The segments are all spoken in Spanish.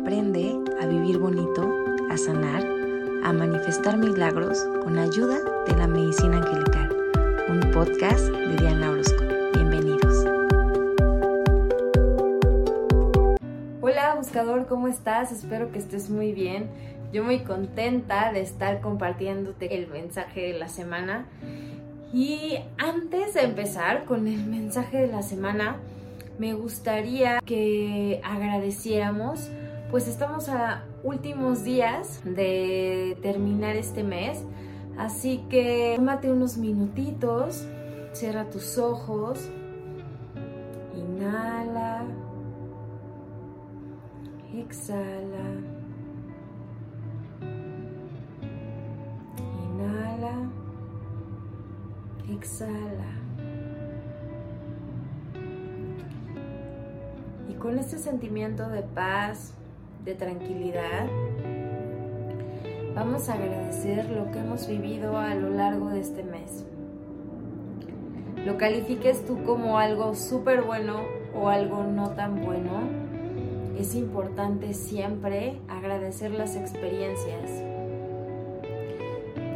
Aprende a vivir bonito, a sanar, a manifestar milagros con ayuda de la medicina angelical. Un podcast de Diana Orozco. Bienvenidos. Hola buscador, ¿cómo estás? Espero que estés muy bien. Yo muy contenta de estar compartiéndote el mensaje de la semana. Y antes de empezar con el mensaje de la semana, me gustaría que agradeciéramos, pues estamos a últimos días de terminar este mes, así que tómate unos minutitos, cierra tus ojos, inhala, exhala, inhala, exhala. con este sentimiento de paz, de tranquilidad, vamos a agradecer lo que hemos vivido a lo largo de este mes. Lo califiques tú como algo súper bueno o algo no tan bueno, es importante siempre agradecer las experiencias.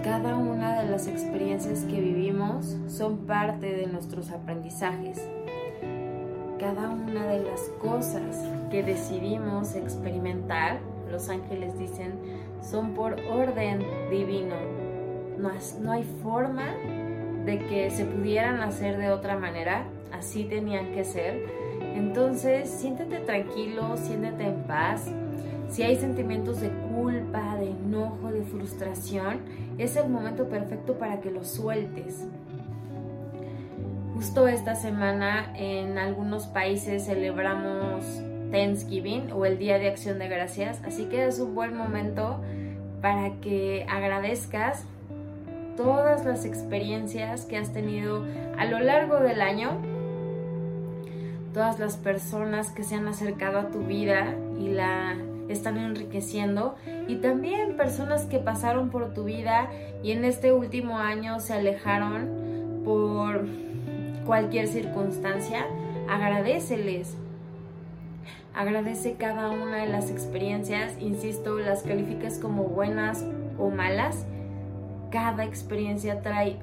Cada una de las experiencias que vivimos son parte de nuestros aprendizajes cada una de las cosas que decidimos experimentar, los ángeles dicen, son por orden divino. No, no hay forma de que se pudieran hacer de otra manera, así tenían que ser. Entonces, siéntete tranquilo, siéntete en paz. Si hay sentimientos de culpa, de enojo, de frustración, es el momento perfecto para que los sueltes. Justo esta semana en algunos países celebramos Thanksgiving o el Día de Acción de Gracias, así que es un buen momento para que agradezcas todas las experiencias que has tenido a lo largo del año, todas las personas que se han acercado a tu vida y la están enriqueciendo y también personas que pasaron por tu vida y en este último año se alejaron por cualquier circunstancia, agradeceles. Agradece cada una de las experiencias, insisto, las calificas como buenas o malas. Cada experiencia trae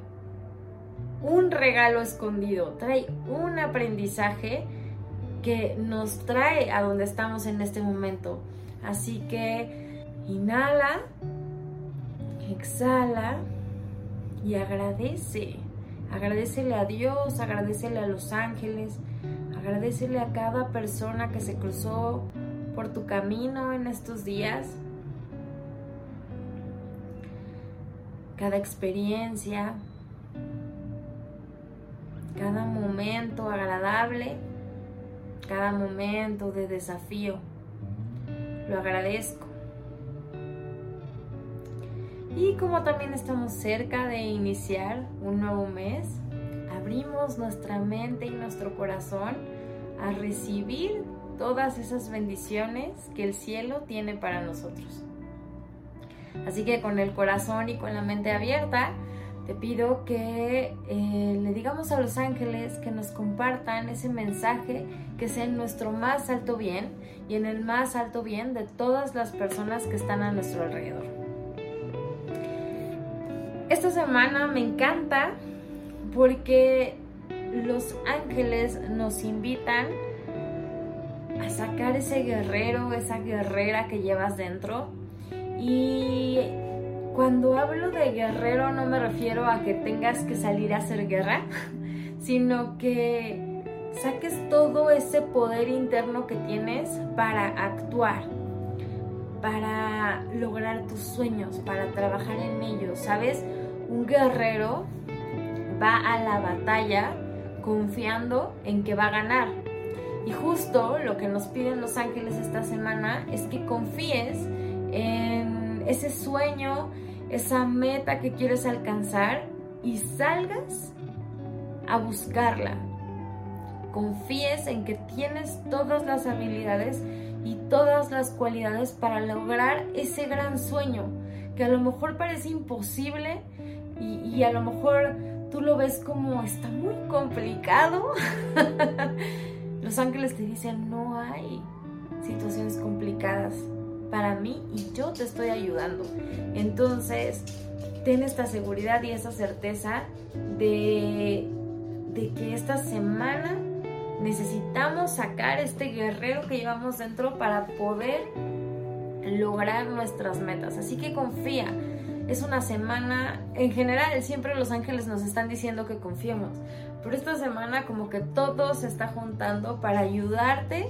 un regalo escondido, trae un aprendizaje que nos trae a donde estamos en este momento. Así que inhala, exhala y agradece. Agradecele a Dios, agradecele a los ángeles, agradecele a cada persona que se cruzó por tu camino en estos días. Cada experiencia, cada momento agradable, cada momento de desafío. Lo agradezco. Y como también estamos cerca de iniciar un nuevo mes, abrimos nuestra mente y nuestro corazón a recibir todas esas bendiciones que el cielo tiene para nosotros. Así que con el corazón y con la mente abierta, te pido que eh, le digamos a los ángeles que nos compartan ese mensaje que sea en nuestro más alto bien y en el más alto bien de todas las personas que están a nuestro alrededor. Esta semana me encanta porque los ángeles nos invitan a sacar ese guerrero, esa guerrera que llevas dentro. Y cuando hablo de guerrero no me refiero a que tengas que salir a hacer guerra, sino que saques todo ese poder interno que tienes para actuar, para lograr tus sueños, para trabajar en ellos, ¿sabes? Un guerrero va a la batalla confiando en que va a ganar. Y justo lo que nos piden los ángeles esta semana es que confíes en ese sueño, esa meta que quieres alcanzar y salgas a buscarla. Confíes en que tienes todas las habilidades y todas las cualidades para lograr ese gran sueño que a lo mejor parece imposible, y, a lo mejor tú lo ves como está muy complicado. Los ángeles te dicen, no hay situaciones complicadas para mí y yo te estoy ayudando. Entonces, ten esta seguridad y esa certeza de, de que esta semana necesitamos sacar este guerrero que llevamos dentro para poder lograr nuestras metas. Así que confía. Es una semana, en general, siempre los ángeles nos están diciendo que confiemos. Pero esta semana como que todo se está juntando para ayudarte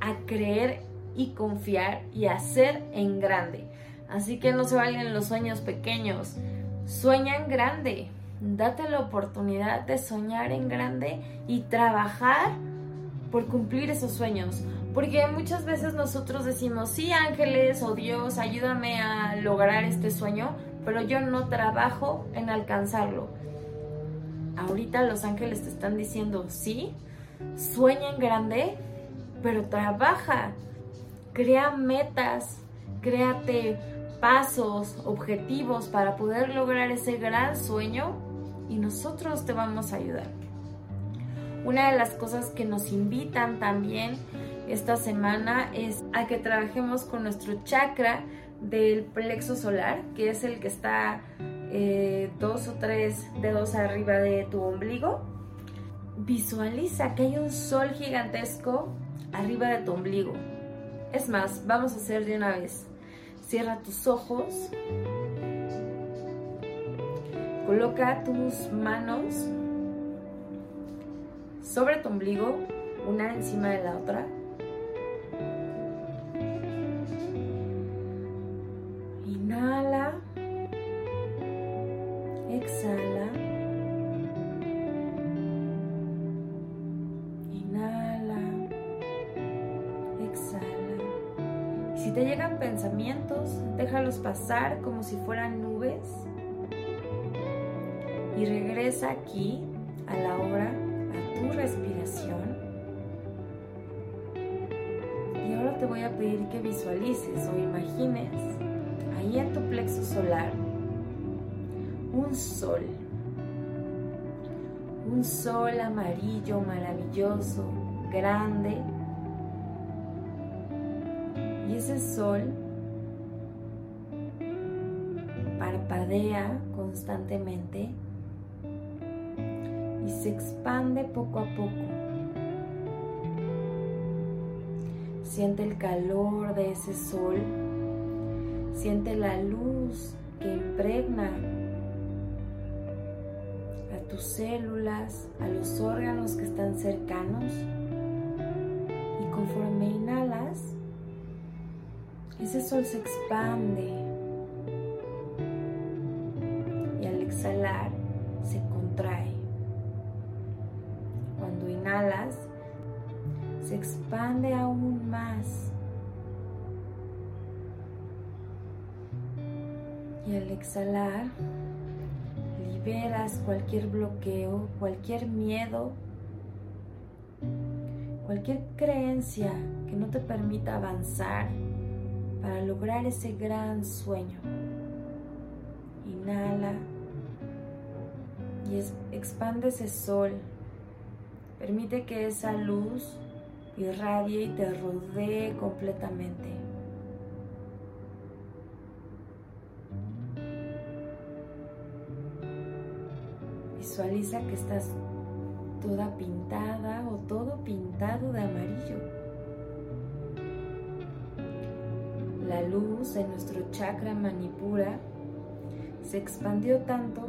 a creer y confiar y hacer en grande. Así que no se valen los sueños pequeños. Sueña en grande. Date la oportunidad de soñar en grande y trabajar por cumplir esos sueños. Porque muchas veces nosotros decimos, sí ángeles o Dios, ayúdame a lograr este sueño, pero yo no trabajo en alcanzarlo. Ahorita los ángeles te están diciendo, sí, sueña en grande, pero trabaja, crea metas, créate pasos, objetivos para poder lograr ese gran sueño y nosotros te vamos a ayudar. Una de las cosas que nos invitan también esta semana es a que trabajemos con nuestro chakra del plexo solar, que es el que está eh, dos o tres dedos arriba de tu ombligo. Visualiza que hay un sol gigantesco arriba de tu ombligo. Es más, vamos a hacer de una vez. Cierra tus ojos. Coloca tus manos sobre tu ombligo, una encima de la otra. Inhala. Exhala. Inhala. Exhala. Y si te llegan pensamientos, déjalos pasar como si fueran nubes. Y regresa aquí a la hora tu respiración. Y ahora te voy a pedir que visualices o imagines ahí en tu plexo solar un sol. Un sol amarillo, maravilloso, grande. Y ese sol parpadea constantemente se expande poco a poco. Siente el calor de ese sol, siente la luz que impregna a tus células, a los órganos que están cercanos. Y conforme inhalas, ese sol se expande. Y al exhalar, se contrae se expande aún más. Y al exhalar, liberas cualquier bloqueo, cualquier miedo, cualquier creencia que no te permita avanzar para lograr ese gran sueño. Inhala y expande ese sol Permite que esa luz irradie y te rodee completamente. Visualiza que estás toda pintada o todo pintado de amarillo. La luz en nuestro chakra manipura se expandió tanto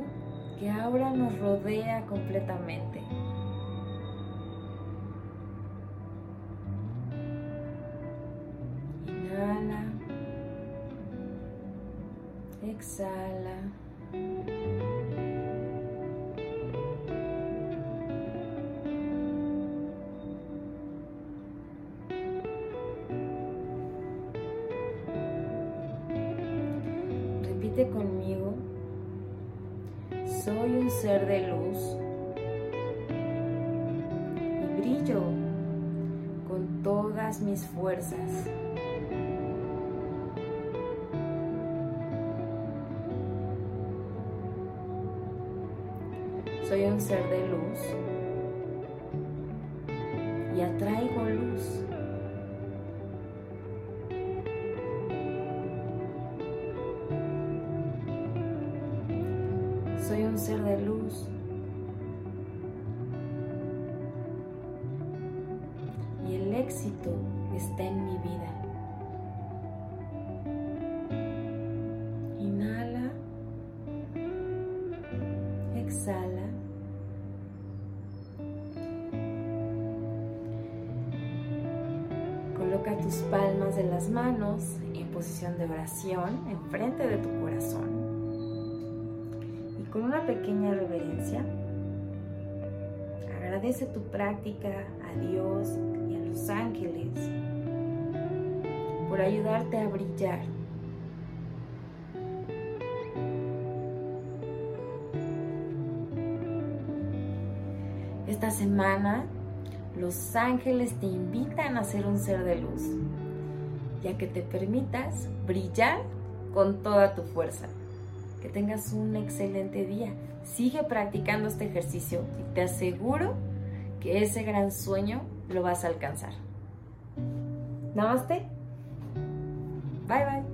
que ahora nos rodea completamente. Exhala. Repite conmigo, soy un ser de luz y brillo con todas mis fuerzas. soy un ser de luz y atraigo luz. Soy un ser de luz. Y el éxito está en mi vida. inhala exhala. Coloca tus palmas de las manos en posición de oración enfrente de tu corazón con una pequeña reverencia, agradece tu práctica a Dios y a los ángeles por ayudarte a brillar. Esta semana los ángeles te invitan a ser un ser de luz, ya que te permitas brillar con toda tu fuerza que tengas un excelente día. Sigue practicando este ejercicio y te aseguro que ese gran sueño lo vas a alcanzar. Namaste. Bye bye.